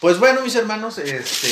Pues bueno, mis hermanos, este,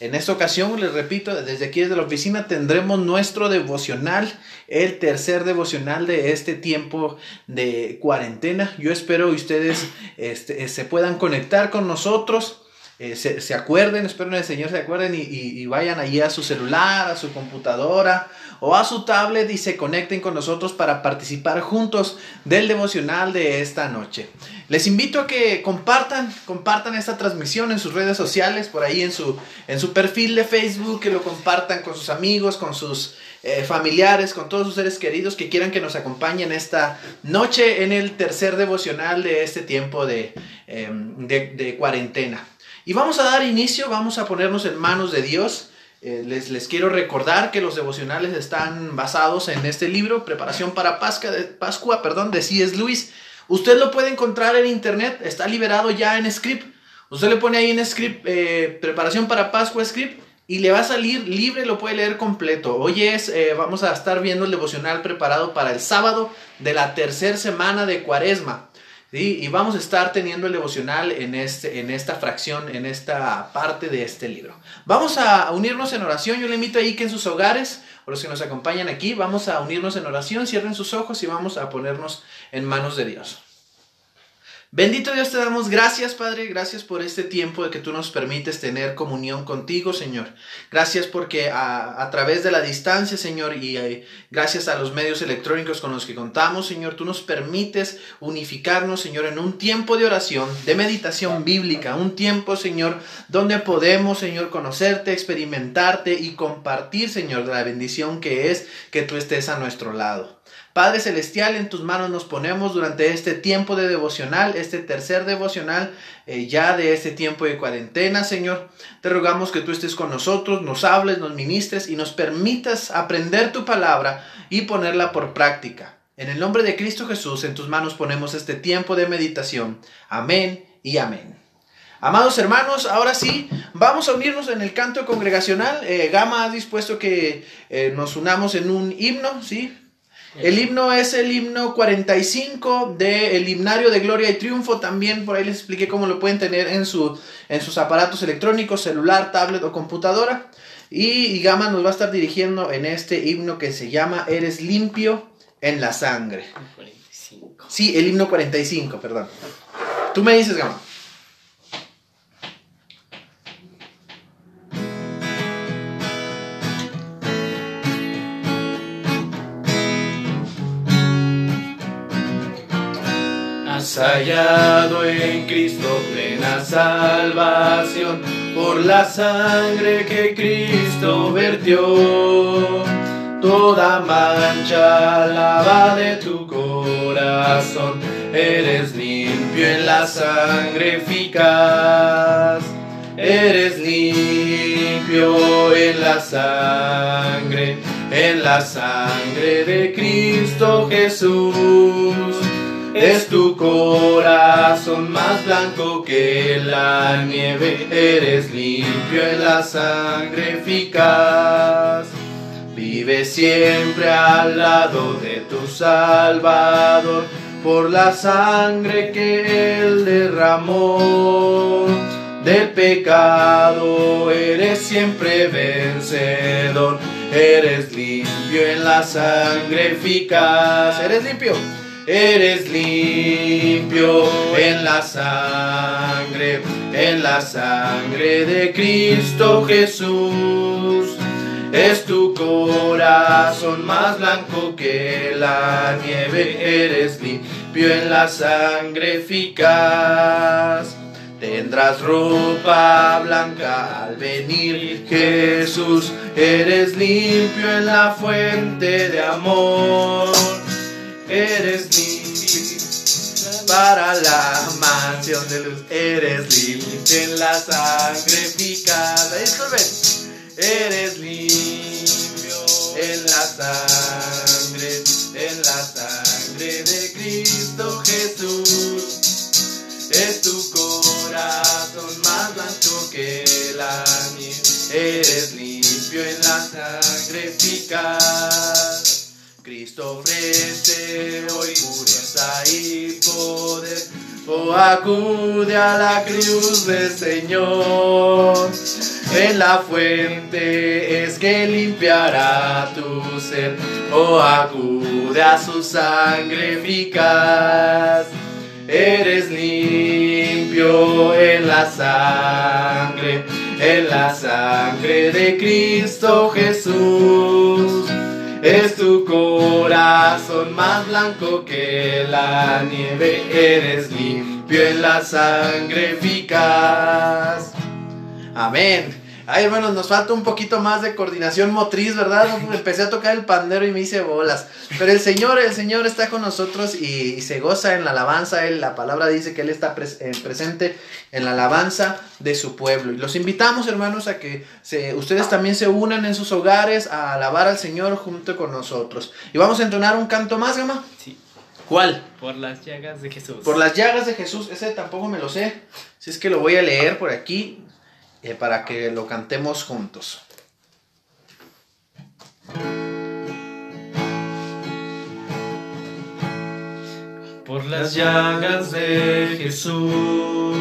en esta ocasión, les repito, desde aquí desde la oficina tendremos nuestro devocional, el tercer devocional de este tiempo de cuarentena. Yo espero que ustedes este, se puedan conectar con nosotros. Eh, se, acuerden, espero que el Señor se acuerden y, vayan allí a su celular, a su computadora o a su tablet y se conecten con nosotros para participar juntos del devocional de esta noche. Les invito a que compartan, compartan esta transmisión en sus redes sociales, por ahí en su, en su perfil de Facebook, que lo compartan con sus amigos, con sus eh, familiares, con todos sus seres queridos que quieran que nos acompañen esta noche en el tercer devocional de este tiempo de, em, de cuarentena. Y vamos a dar inicio, vamos a ponernos en manos de Dios. Eh, les, les, quiero recordar que los devocionales están basados en este libro, Preparación para Pascua, de, Pascua perdón, de C.S. Lewis. Usted lo puede encontrar en internet, está liberado ya en script. Usted le pone ahí en script, eh, Preparación para Pascua script, y le va a salir libre, lo puede leer completo. Hoy es, eh, vamos a estar viendo el devocional preparado para el sábado de la tercera semana de Cuaresma. Y vamos a estar teniendo el devocional en, este, en esta fracción, en esta parte de este libro. Vamos a unirnos en oración. Yo le invito ahí que en sus hogares, o los que nos acompañan aquí, vamos a unirnos en oración. Cierren sus ojos y vamos a ponernos en manos de Dios. Bendito Dios, te damos gracias, Padre. Gracias por este tiempo de que tú nos permites tener comunión contigo, Señor. Gracias porque a, través de la distancia, Señor, y eh, gracias a los medios electrónicos con los que contamos, Señor, tú nos permites unificarnos, Señor, en un tiempo de oración, de meditación bíblica, un tiempo, Señor, donde podemos, Señor, conocerte, experimentarte y compartir, Señor, de la bendición que es que tú estés a nuestro lado. Padre Celestial, en tus manos nos ponemos durante este tiempo de devocional, este tercer devocional eh, ya de este tiempo de cuarentena, Señor. Te rogamos que tú estés con nosotros, nos hables, nos ministres y nos permitas aprender tu palabra y ponerla por práctica. En el nombre de Cristo Jesús, en tus manos ponemos este tiempo de meditación. Amén y amén. Amados hermanos, ahora sí, vamos a unirnos en el canto congregacional. Eh, Gama ha dispuesto que eh, nos unamos en un himno, ¿sí? El himno es el himno 45 del himnario de Gloria y Triunfo. También por ahí les expliqué cómo lo pueden tener en, su, en sus aparatos electrónicos, celular, tablet o computadora. Y, Gama nos va a estar dirigiendo en este himno que se llama Eres limpio en la sangre. Sí, el himno 45, perdón. Tú me dices, Gama. Hallado en Cristo plena salvación por la sangre que Cristo vertió. Toda mancha lava de tu corazón, eres limpio en la sangre eficaz. Eres limpio en la sangre, en la sangre de Cristo Jesús es tu corazón más blanco que la nieve, eres limpio en la sangre eficaz. Vive siempre al lado de tu Salvador. Por la sangre que Él derramó. Del pecado eres siempre vencedor, eres limpio en la sangre eficaz, eres limpio eres limpio en la sangre, en la sangre de Cristo Jesús. Es tu corazón más blanco que la nieve, eres limpio en la sangre eficaz. Tendrás ropa blanca al venir, Jesús, eres limpio en la fuente de amor eres limpio para la mansión de luz, eres limpio en la sangre picada. Eres limpio en la sangre, en la sangre de Cristo Jesús. Es tu corazón más blanco que la nieve. Eres limpio en la sangre eficaz Cristo ofrece hoy pureza y poder. Oh, acude a la cruz del Señor. En la fuente es que limpiará tu ser. Oh, acude a su sangre eficaz. Eres limpio en la sangre, en la sangre de Cristo Jesús. Es tu corazón más blanco que la nieve, eres limpio en la sangre eficaz. Amén. Ay, hermanos, nos falta un poquito más de coordinación motriz, ¿verdad? Empecé a tocar el pandero y me hice bolas. Pero el Señor, el Señor está con nosotros y, se goza en la alabanza. Él, la palabra dice que Él está eh, presente en la alabanza de su pueblo. Y los invitamos, hermanos, a que se, ustedes también se unan en sus hogares a alabar al Señor junto con nosotros. Y vamos a entonar un canto más, Gama. Sí. ¿Cuál? Por las llagas de Jesús. Por las llagas de Jesús. Ese tampoco me lo sé. Si es que lo voy a leer por aquí. Eh, para que lo cantemos juntos. Por las llagas de Jesús,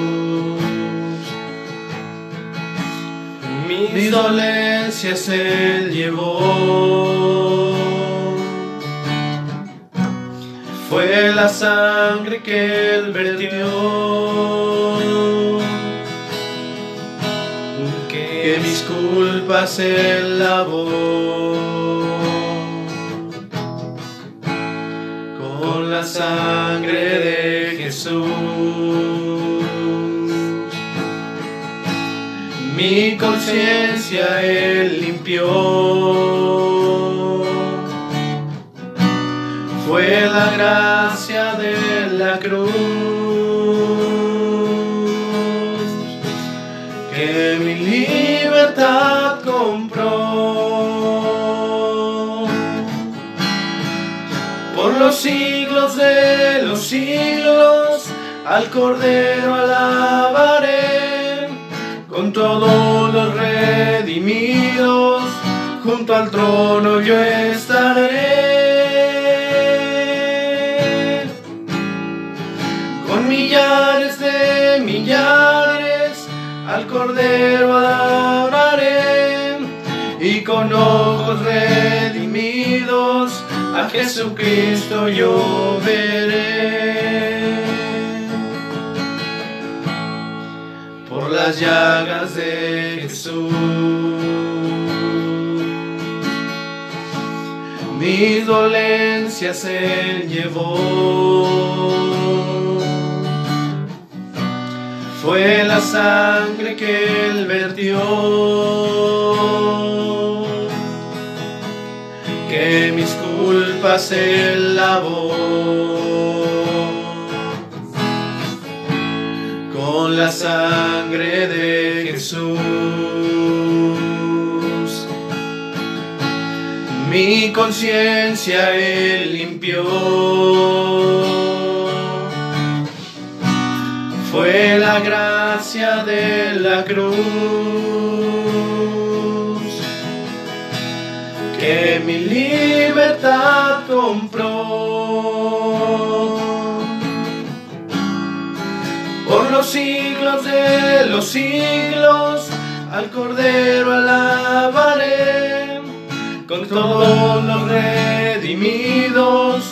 mis dolencias Él llevó. Fue la sangre que Él vertió mis culpas él lavó. Con la sangre de Jesús, mi conciencia él limpió. Fue la gracia de la cruz siglos de los siglos, al Cordero alabaré, con todos los redimidos, junto al trono yo estaré. Con millares de millares, al Cordero adoraré y con ojos redimidos a Jesucristo yo veré. Por las llagas de Jesús, mis dolencias Él llevó fue la sangre que él vertió, que mis culpas él lavó. Con la sangre de Jesús, mi conciencia él limpió fue la gracia de la cruz mi libertad compró. Por los siglos de los siglos al Cordero alabaré, con todos los redimidos,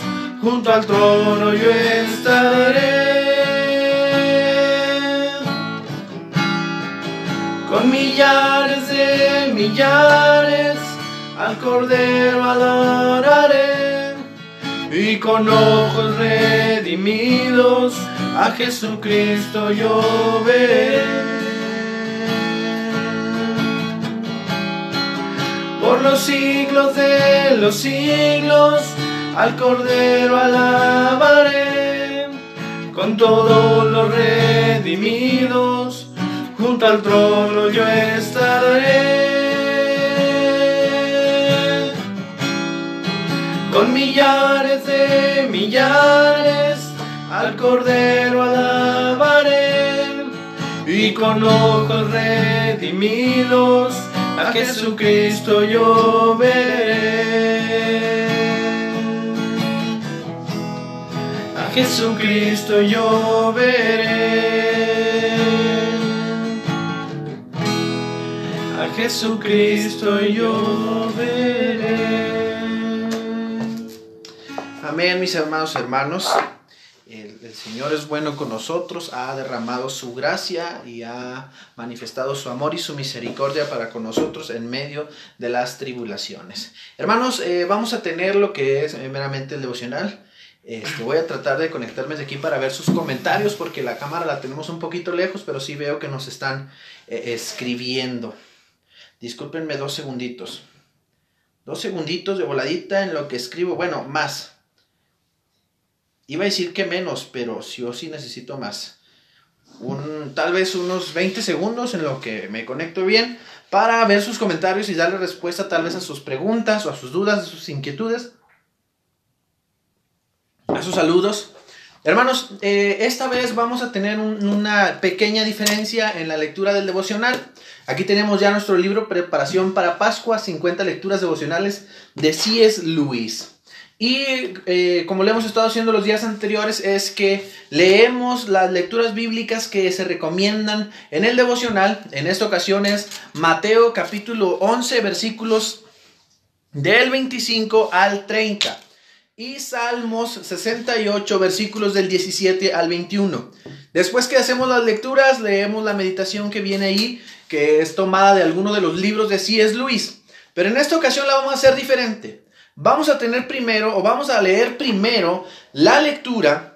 junto al trono yo estaré. con millares de millares al Cordero adoraré y con ojos redimidos a Jesucristo yo veré. Por los siglos de los siglos al Cordero alabaré con todos los redimidos junto al trono yo estaré. Con millares de millares al Cordero alabaré y con ojos redimidos a Jesucristo yo veré. Jesucristo yo veré. A Jesucristo yo veré. Amén, mis hermanos hermanos. El, Señor es bueno con nosotros, ha derramado su gracia y ha manifestado su amor y su misericordia para con nosotros en medio de las tribulaciones. Hermanos, eh, vamos a tener lo que es meramente el devocional. Este, voy a tratar de conectarme de aquí para ver sus comentarios porque la cámara la tenemos un poquito lejos, pero sí veo que nos están eh, escribiendo. Discúlpenme dos segunditos. Dos segunditos de voladita en lo que escribo. Bueno, más. Iba a decir que menos, pero yo sí necesito más. Tal vez unos 20 segundos en lo que me conecto bien para ver sus comentarios y darle respuesta tal vez a sus preguntas o a sus dudas, a sus inquietudes a sus saludos. Hermanos, eh, esta vez vamos a tener un, una pequeña diferencia en la lectura del devocional. Aquí tenemos ya nuestro libro Preparación para Pascua, 50 lecturas devocionales de C.S. Lewis. Y eh, como le hemos estado haciendo los días anteriores, es que leemos las lecturas bíblicas que se recomiendan en el devocional. En esta ocasión es Mateo capítulo 11, versículos del 25 al 30 y Salmos 68, versículos del 17 al 21. Después que hacemos las lecturas, leemos la meditación que viene ahí, que es tomada de alguno de los libros de C.S. Luis. Pero en esta ocasión la vamos a hacer diferente. Vamos a tener primero, o vamos a leer primero, la lectura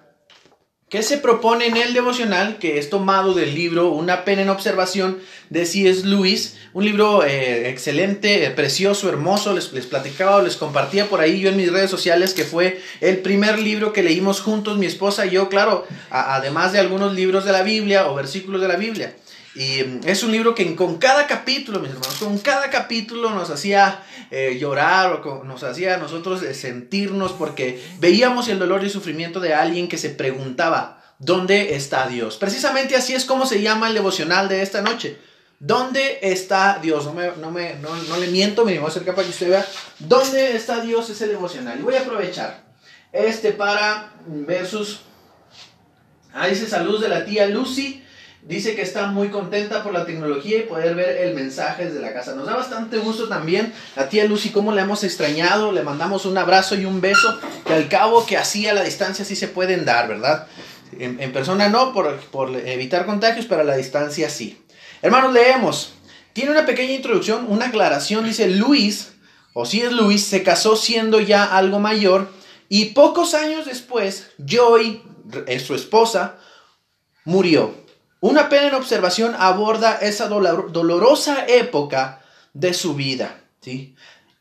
que se propone en el devocional, que es tomado del libro Una pena en observación de C.S. Lewis, un libro eh, excelente, eh, precioso, hermoso, les, les platicaba, les compartía por ahí yo en mis redes sociales que fue el primer libro que leímos juntos, mi esposa y yo, claro, además de algunos libros de la Biblia o versículos de la Biblia. Y mm, es un libro que con cada capítulo, mis hermanos, con cada capítulo nos hacía eh, llorar o nos hacía a nosotros eh, sentirnos porque veíamos el dolor y sufrimiento de alguien que se preguntaba, ¿dónde está Dios? Precisamente así es como se llama el devocional de esta noche. ¿Dónde está Dios? No, me, no, me, no, no le miento, me voy a acercar para que usted vea. ¿Dónde está Dios ese devocional? Y voy a aprovechar este para ver sus... Ah, dice saludos de la tía Lucy. Dice que está muy contenta por la tecnología y poder ver el mensaje desde la casa. Nos da bastante gusto también la tía Lucy, cómo le hemos extrañado. Le mandamos un abrazo y un beso, que al cabo que así a la distancia sí se pueden dar, ¿verdad? En, en persona no, por, por evitar contagios, pero a la distancia sí. Hermanos, leemos. Tiene una pequeña introducción, una aclaración. Dice, Luis, o si es Luis, se casó siendo ya algo mayor y pocos años después, Joy, su esposa, murió. Una pena en observación aborda esa dolor, dolorosa época de su vida, ¿sí?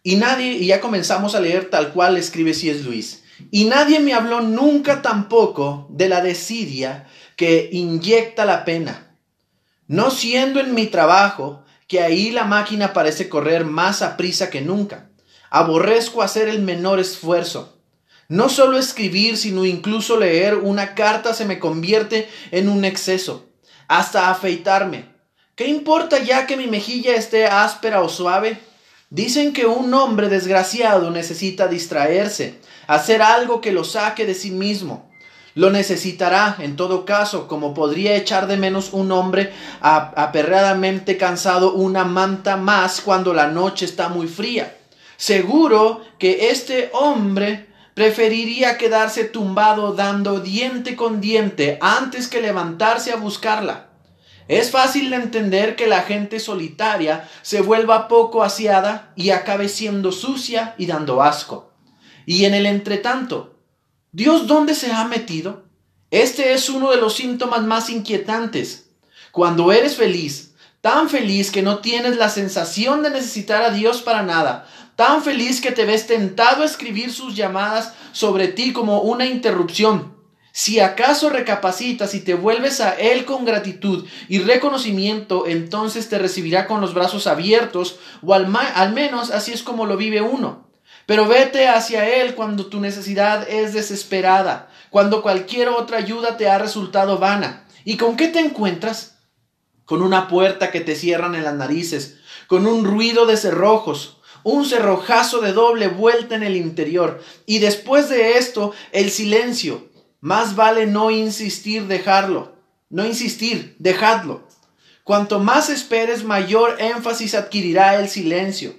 Y nadie, y ya comenzamos a leer tal cual escribe C.S. Luis. Y nadie me habló nunca tampoco de la desidia que inyecta la pena. No siendo en mi trabajo, que ahí la máquina parece correr más a prisa que nunca. Aborrezco hacer el menor esfuerzo. No solo escribir, sino incluso leer una carta se me convierte en un exceso hasta afeitarme. ¿Qué importa ya que mi mejilla esté áspera o suave? Dicen que un hombre desgraciado necesita distraerse, hacer algo que lo saque de sí mismo. Lo necesitará, en todo caso, como podría echar de menos un hombre aperradamente cansado una manta más cuando la noche está muy fría. Seguro que este hombre preferiría quedarse tumbado dando diente con diente antes que levantarse a buscarla. Es fácil de entender que la gente solitaria se vuelva poco aseada y acabe siendo sucia y dando asco. Y en el entretanto, ¿Dios dónde se ha metido? Este es uno de los síntomas más inquietantes. Cuando eres feliz, tan feliz que no tienes la sensación de necesitar a Dios para nada, tan feliz que te ves tentado a escribir sus llamadas sobre ti como una interrupción. Si acaso recapacitas y te vuelves a Él con gratitud y reconocimiento, entonces te recibirá con los brazos abiertos, o al, menos así es como lo vive uno. Pero vete hacia Él cuando tu necesidad es desesperada, cuando cualquier otra ayuda te ha resultado vana. ¿Y con qué te encuentras? Con una puerta que te cierran en las narices, con un ruido de cerrojos, un cerrojazo de doble vuelta en el interior y después de esto el silencio. Más vale no insistir, dejarlo. No insistir, dejadlo. Cuanto más esperes, mayor énfasis adquirirá el silencio.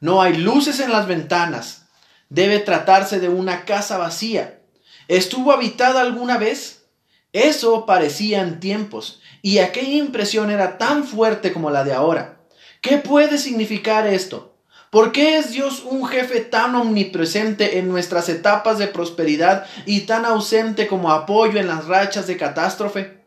No hay luces en las ventanas. Debe tratarse de una casa vacía. ¿Estuvo habitada alguna vez? Eso parecía en tiempos, y aquella impresión era tan fuerte como la de ahora. ¿Qué puede significar esto? ¿Por qué es Dios un jefe tan omnipresente en nuestras etapas de prosperidad y tan ausente como apoyo en las rachas de catástrofe?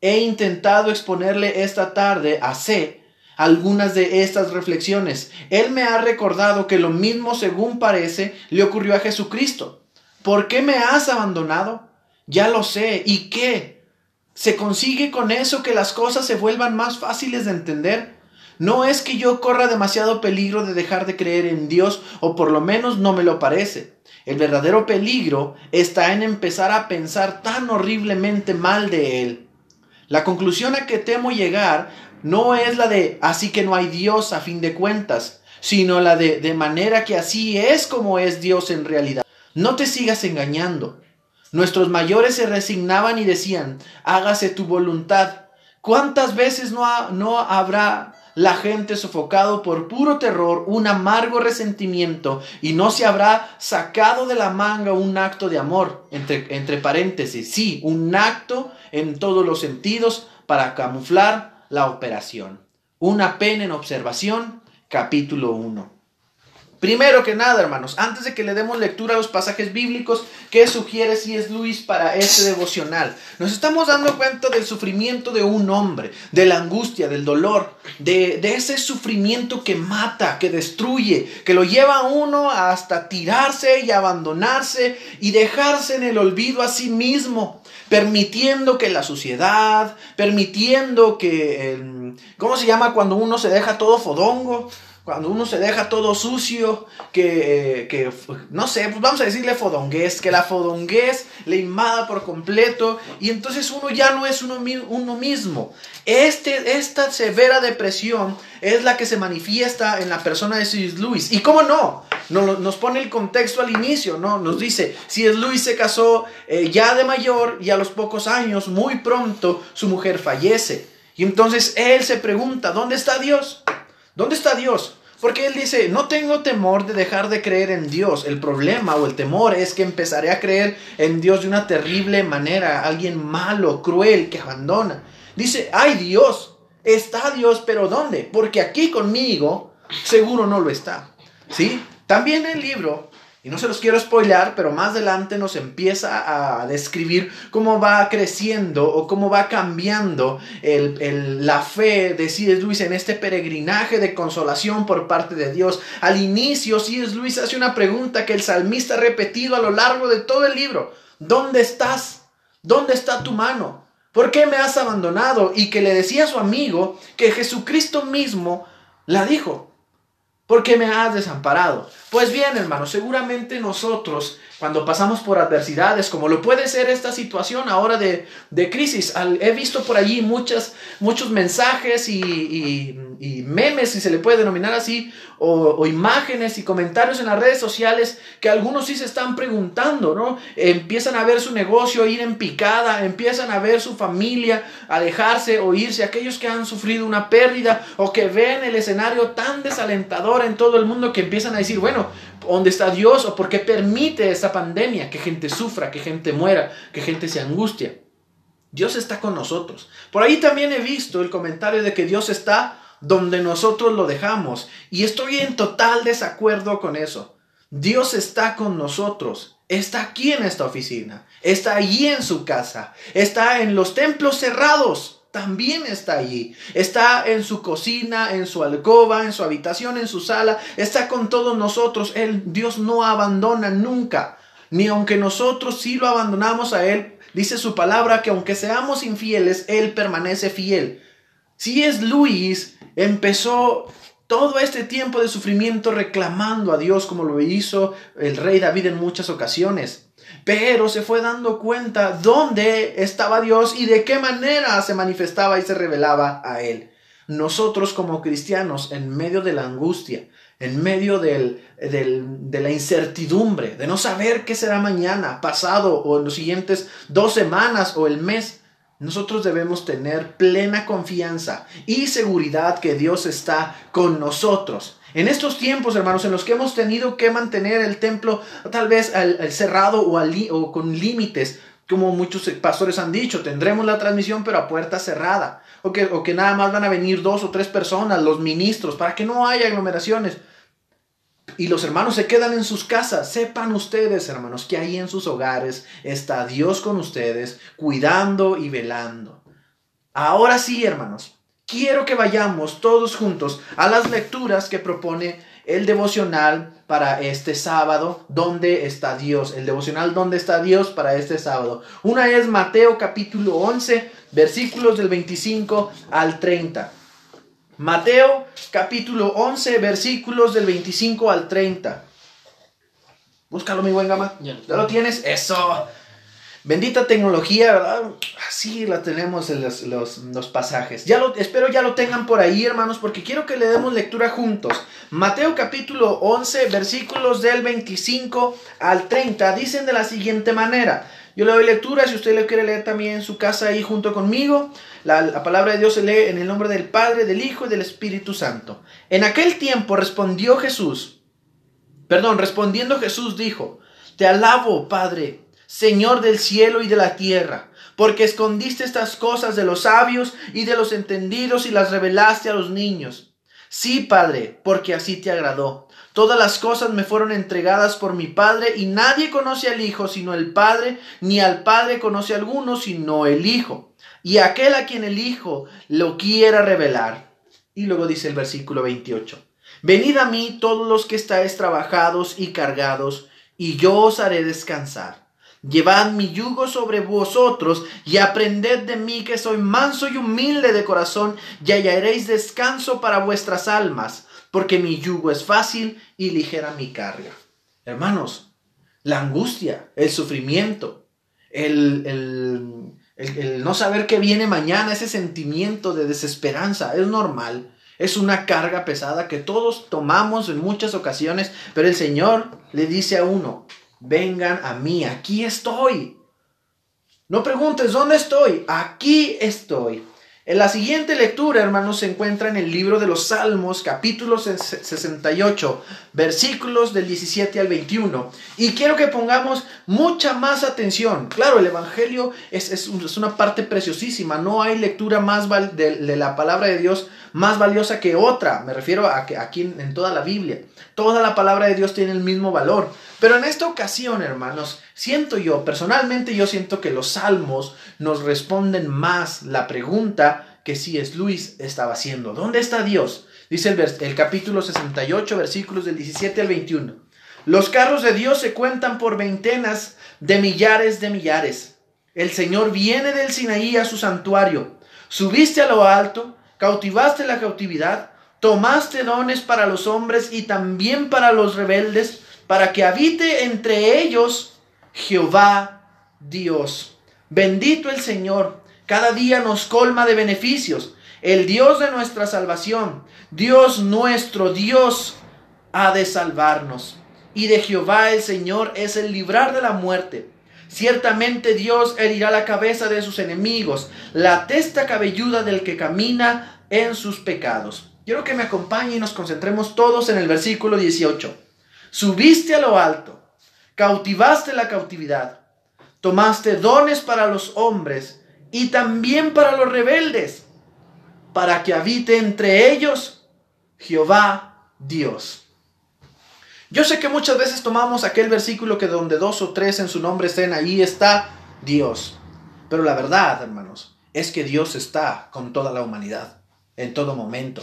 He intentado exponerle esta tarde a C algunas de estas reflexiones. Él me ha recordado que lo mismo, según parece, le ocurrió a Jesucristo. ¿Por qué me has abandonado? Ya lo sé. ¿Y qué? ¿Se consigue con eso que las cosas se vuelvan más fáciles de entender? No es que yo corra demasiado peligro de dejar de creer en Dios, o por lo menos no me lo parece. El verdadero peligro está en empezar a pensar tan horriblemente mal de Él. La conclusión a que temo llegar no es la de así que no hay Dios a fin de cuentas, sino la de de manera que así es como es Dios en realidad. No te sigas engañando. Nuestros mayores se resignaban y decían, hágase tu voluntad. ¿Cuántas veces no, no habrá la gente sofocado por puro terror, un amargo resentimiento, y no se habrá sacado de la manga un acto de amor, entre, entre paréntesis, sí, un acto en todos los sentidos para camuflar la operación. Una pena en observación, capítulo 1. Primero que nada, hermanos, antes de que le demos lectura a los pasajes bíblicos, ¿qué sugiere si es Luis para este devocional? Nos estamos dando cuenta del sufrimiento de un hombre, de la angustia, del dolor, de, ese sufrimiento que mata, que destruye, que lo lleva a uno hasta tirarse y abandonarse y dejarse en el olvido a sí mismo, permitiendo que la sociedad, permitiendo que, ¿cómo se llama cuando uno se deja todo fodongo? Cuando uno se deja todo sucio, que, que no sé, pues vamos a decirle fodongués, que la fodongués le invada por completo y entonces uno ya no es uno, uno mismo. Este, esta severa depresión es la que se manifiesta en la persona de C.S. Lewis. ¿Y cómo no? Nos, nos pone el contexto al inicio, ¿no? Nos dice, C.S. Lewis se casó eh, ya de mayor y a los pocos años, muy pronto, su mujer fallece. Y entonces él se pregunta, ¿dónde está Dios? ¿Dónde está Dios? Porque él dice, no tengo temor de dejar de creer en Dios. El problema o el temor es que empezaré a creer en Dios de una terrible manera. Alguien malo, cruel, que abandona. Dice, ay Dios, está Dios, pero ¿dónde? Porque aquí conmigo seguro no lo está. ¿Sí? También el libro y no se los quiero spoilear, pero más adelante nos empieza a describir cómo va creciendo o cómo va cambiando la fe de C.S. Luis en este peregrinaje de consolación por parte de Dios. Al inicio, C.S. Luis hace una pregunta que el salmista ha repetido a lo largo de todo el libro. ¿Dónde estás? ¿Dónde está tu mano? ¿Por qué me has abandonado? Y que le decía a su amigo que Jesucristo mismo la dijo. ¿Por qué me has desamparado? Pues bien, hermano, seguramente nosotros, cuando pasamos por adversidades, como lo puede ser esta situación ahora de, crisis, he visto por allí muchas, muchos mensajes y, memes, si se le puede denominar así, o, imágenes y comentarios en las redes sociales que algunos sí se están preguntando, ¿no? Empiezan a ver su negocio ir en picada, empiezan a ver su familia alejarse o irse, aquellos que han sufrido una pérdida o que ven el escenario tan desalentador en todo el mundo que empiezan a decir, bueno, ¿dónde está Dios? ¿O por qué permite esta pandemia? Que gente sufra, que gente muera, que gente se angustia. Dios está con nosotros. Por ahí también he visto el comentario de que Dios está donde nosotros lo dejamos. Y estoy en total desacuerdo con eso. Dios está con nosotros. Está aquí en esta oficina. Está allí en su casa. Está en los templos cerrados también está allí. Está en su cocina, en su alcoba, en su habitación, en su sala. Está con todos nosotros. Él, Dios no abandona nunca. Ni aunque nosotros sí lo abandonamos a Él, dice su palabra que aunque seamos infieles, Él permanece fiel. Si es Luis, empezó todo este tiempo de sufrimiento reclamando a Dios como lo hizo el rey David en muchas ocasiones pero se fue dando cuenta dónde estaba Dios y de qué manera se manifestaba y se revelaba a él. Nosotros como cristianos, en medio de la angustia, en medio del, de la incertidumbre, de no saber qué será mañana, pasado o en los siguientes dos semanas o el mes, nosotros debemos tener plena confianza y seguridad que Dios está con nosotros. En estos tiempos, hermanos, en los que hemos tenido que mantener el templo tal vez al, cerrado o, o con límites, como muchos pastores han dicho, tendremos la transmisión pero a puerta cerrada, o que, o que nada más van a venir dos o tres personas, los ministros, para que no haya aglomeraciones y los hermanos se quedan en sus casas. Sepan ustedes, hermanos, que ahí en sus hogares está Dios con ustedes, cuidando y velando. Ahora sí, hermanos, quiero que vayamos todos juntos a las lecturas que propone el devocional para este sábado, ¿dónde está Dios? El devocional, ¿dónde está Dios para este sábado? Una es Mateo capítulo 11, versículos del 25 al 30. Mateo capítulo 11 versículos del 25 al 30. Búscalo, mi buen gama. Ya, lo tienes. Eso. Bendita tecnología. Así la tenemos en los, pasajes. Ya lo, espero ya lo tengan por ahí, hermanos, porque quiero que le demos lectura juntos. Mateo capítulo 11, versículos del 25 al 30, dicen de la siguiente manera. Yo le doy lectura, si usted le quiere leer también en su casa ahí junto conmigo. La, palabra de Dios se lee en el nombre del Padre, del Hijo y del Espíritu Santo. En aquel tiempo respondió Jesús, perdón, respondiendo Jesús dijo, Te alabo, Padre, Señor del cielo y de la tierra, porque escondiste estas cosas de los sabios y de los entendidos y las revelaste a los niños. Sí, Padre, porque así te agradó. Todas las cosas me fueron entregadas por mi Padre y nadie conoce al Hijo sino el Padre, ni al Padre conoce alguno sino el Hijo. Y aquel a quien el Hijo lo quiera revelar. Y luego dice el versículo 28. Venid a mí todos los que estáis trabajados y cargados, y yo os haré descansar. Llevad mi yugo sobre vosotros y aprended de mí que soy manso y humilde de corazón y hallaréis descanso para vuestras almas porque mi yugo es fácil y ligera mi carga. Hermanos, la angustia, el sufrimiento, el, el, el, no saber qué viene mañana, ese sentimiento de desesperanza, es normal. Es una carga pesada que todos tomamos en muchas ocasiones, pero el Señor le dice a uno, vengan a mí, aquí estoy. No preguntes, ¿dónde estoy? Aquí estoy. En la siguiente lectura, hermanos, se encuentra en el libro de los Salmos, capítulo 68, versículos del 17 al 21. Y quiero que pongamos mucha más atención. Claro, el Evangelio es, una parte preciosísima. No hay lectura más de, la palabra de Dios más valiosa que otra. Me refiero a que aquí en toda la Biblia. Toda la palabra de Dios tiene el mismo valor. Pero en esta ocasión, hermanos, siento yo, personalmente yo siento que los salmos nos responden más la pregunta que si es Luis estaba haciendo. ¿Dónde está Dios? Dice el, el capítulo 68, versículos del 17 al 21. Los carros de Dios se cuentan por veintenas de millares de millares. El Señor viene del Sinaí a su santuario. Subiste a lo alto, cautivaste la cautividad, tomaste dones para los hombres y también para los rebeldes para que habite entre ellos Jehová Dios. Bendito el Señor, cada día nos colma de beneficios. El Dios de nuestra salvación, Dios nuestro, Dios ha de salvarnos. Y de Jehová el Señor es el librar de la muerte. Ciertamente Dios herirá la cabeza de sus enemigos, la testa cabelluda del que camina en sus pecados. Quiero que me acompañe y nos concentremos todos en el versículo 18. Subiste a lo alto, cautivaste la cautividad, tomaste dones para los hombres y también para los rebeldes, para que habite entre ellos Jehová Dios. Yo sé que muchas veces tomamos aquel versículo que donde dos o tres en su nombre estén, ahí está Dios. Pero la verdad, hermanos, es que Dios está con toda la humanidad, en todo momento.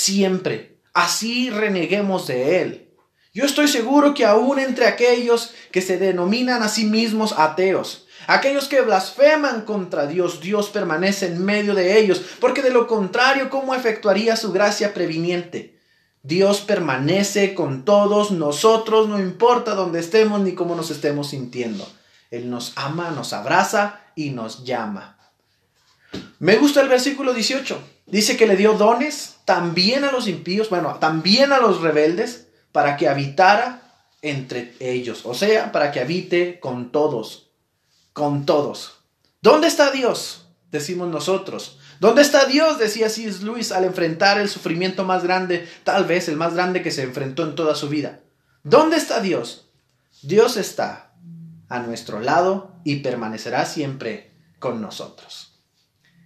Siempre. Así reneguemos de Él. Yo estoy seguro que aún entre aquellos que se denominan a sí mismos ateos, aquellos que blasfeman contra Dios, Dios permanece en medio de ellos, porque de lo contrario, ¿cómo efectuaría su gracia previniente? Dios permanece con todos nosotros, no importa dónde estemos ni cómo nos estemos sintiendo. Él nos ama, nos abraza y nos llama. Me gusta el versículo 18. Dice que le dio dones también a los impíos, bueno, también a los rebeldes, para que habitara entre ellos. O sea, para que habite con todos. Con todos. ¿Dónde está Dios? Decimos nosotros. ¿Dónde está Dios? Decía C.S. Luis al enfrentar el sufrimiento más grande, tal vez el más grande que se enfrentó en toda su vida. ¿Dónde está Dios? Dios está a nuestro lado y permanecerá siempre con nosotros.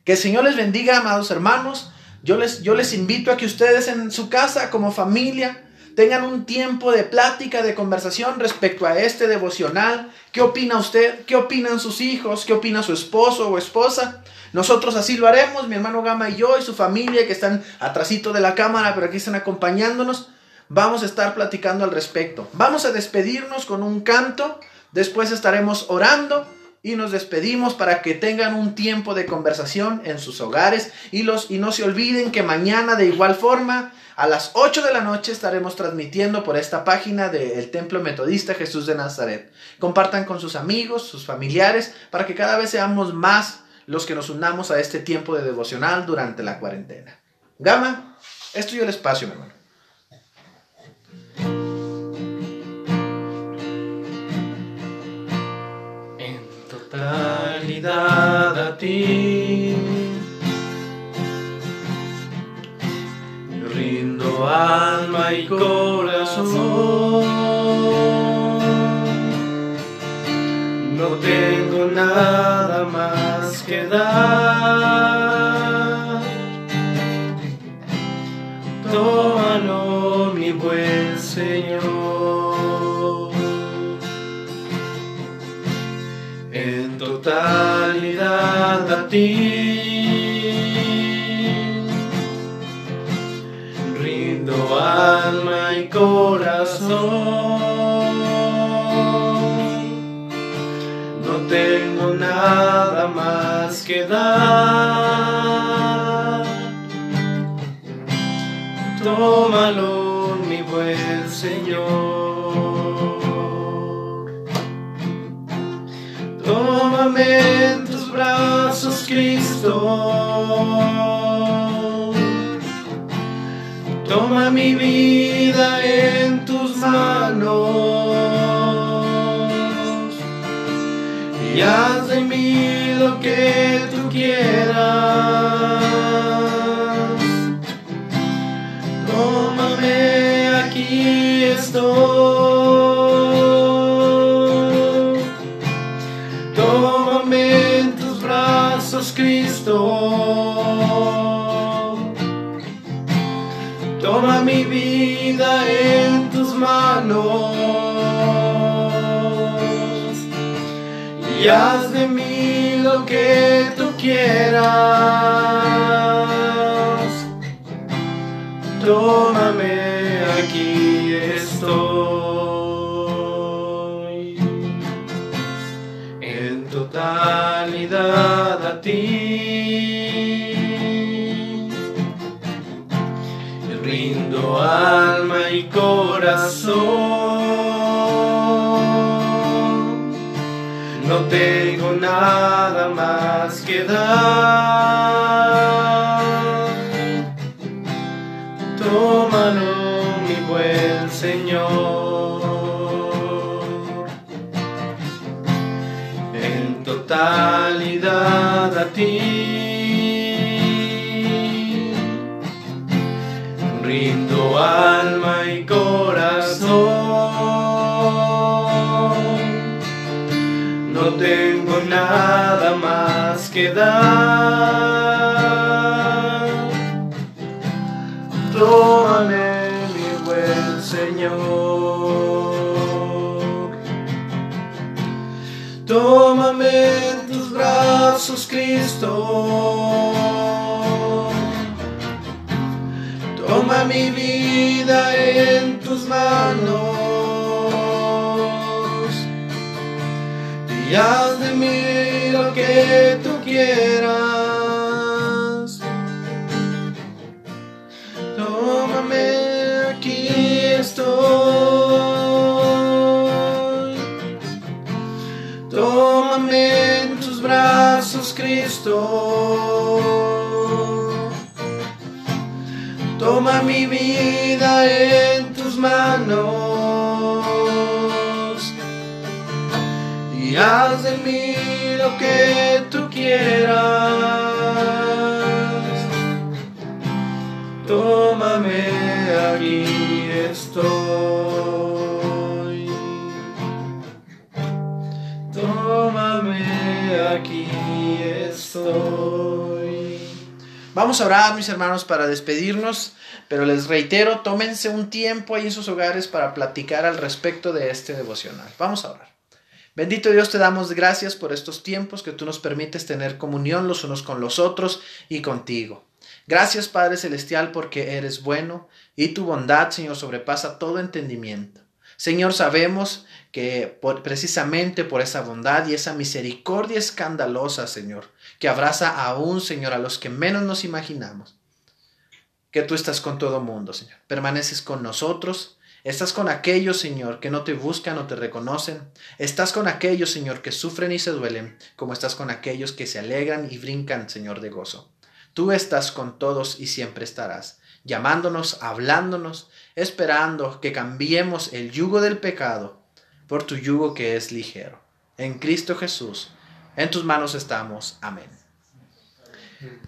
Que el Señor les bendiga, amados hermanos. Yo les, invito a que ustedes en su casa, como familia, tengan un tiempo de plática, de conversación respecto a este devocional. ¿Qué opina usted? ¿Qué opinan sus hijos? ¿Qué opina su esposo o esposa? Nosotros así lo haremos, mi hermano Gama y yo y su familia que están atrásito de la cámara, pero aquí están acompañándonos. Vamos a estar platicando al respecto. Vamos a despedirnos con un canto, después estaremos orando y nos despedimos para que tengan un tiempo de conversación en sus hogares y, los, y no se olviden que mañana de igual forma a las 8 de la noche estaremos transmitiendo por esta página del Templo Metodista Jesús de Nazaret. Compartan con sus amigos, sus familiares, para que cada vez seamos más los que nos unamos a este tiempo de devocional durante la cuarentena. Gama, esto y el espacio, mi hermano. Totalidad a ti alma y corazón. No tengo nada más que dar. Toma mi vida en tus manos y haz de mí lo que y haz de mí lo que tú quieras. Tómame, aquí estoy en totalidad a ti. alma y corazón. Tengo nada más que dar. Tengo nada más que dar. Tómame, mi buen Señor. Tómame en tus brazos, Cristo Toma mi vida en tus manos de mí lo que tú quieras. Tómame, aquí estoy. Tómame en tus brazos, Cristo. Toma mi vida en tus manos. Haz de mí lo que tú quieras. Tómame, aquí estoy. Tómame, aquí estoy. Vamos a orar, mis hermanos, para despedirnos, pero les reitero, tómense un tiempo ahí en sus hogares para platicar al respecto de este devocional. Vamos a orar. Bendito Dios, te damos gracias por estos tiempos que tú nos permites tener comunión los unos con los otros y contigo. Gracias Padre Celestial porque eres bueno y tu bondad, Señor, sobrepasa todo entendimiento. Señor, sabemos que precisamente por esa bondad y esa misericordia escandalosa, Señor, que abraza aún, Señor, a los que menos nos imaginamos, que tú estás con todo mundo, Señor. Permaneces con nosotros. Estás con aquellos, Señor, que no te buscan o te reconocen. Estás con aquellos, Señor, que sufren y se duelen, como estás con aquellos que se alegran y brincan, Señor, de gozo. Tú estás con todos y siempre estarás, llamándonos, hablándonos, esperando que cambiemos el yugo del pecado por tu yugo que es ligero. En Cristo Jesús, en tus manos estamos. Amén.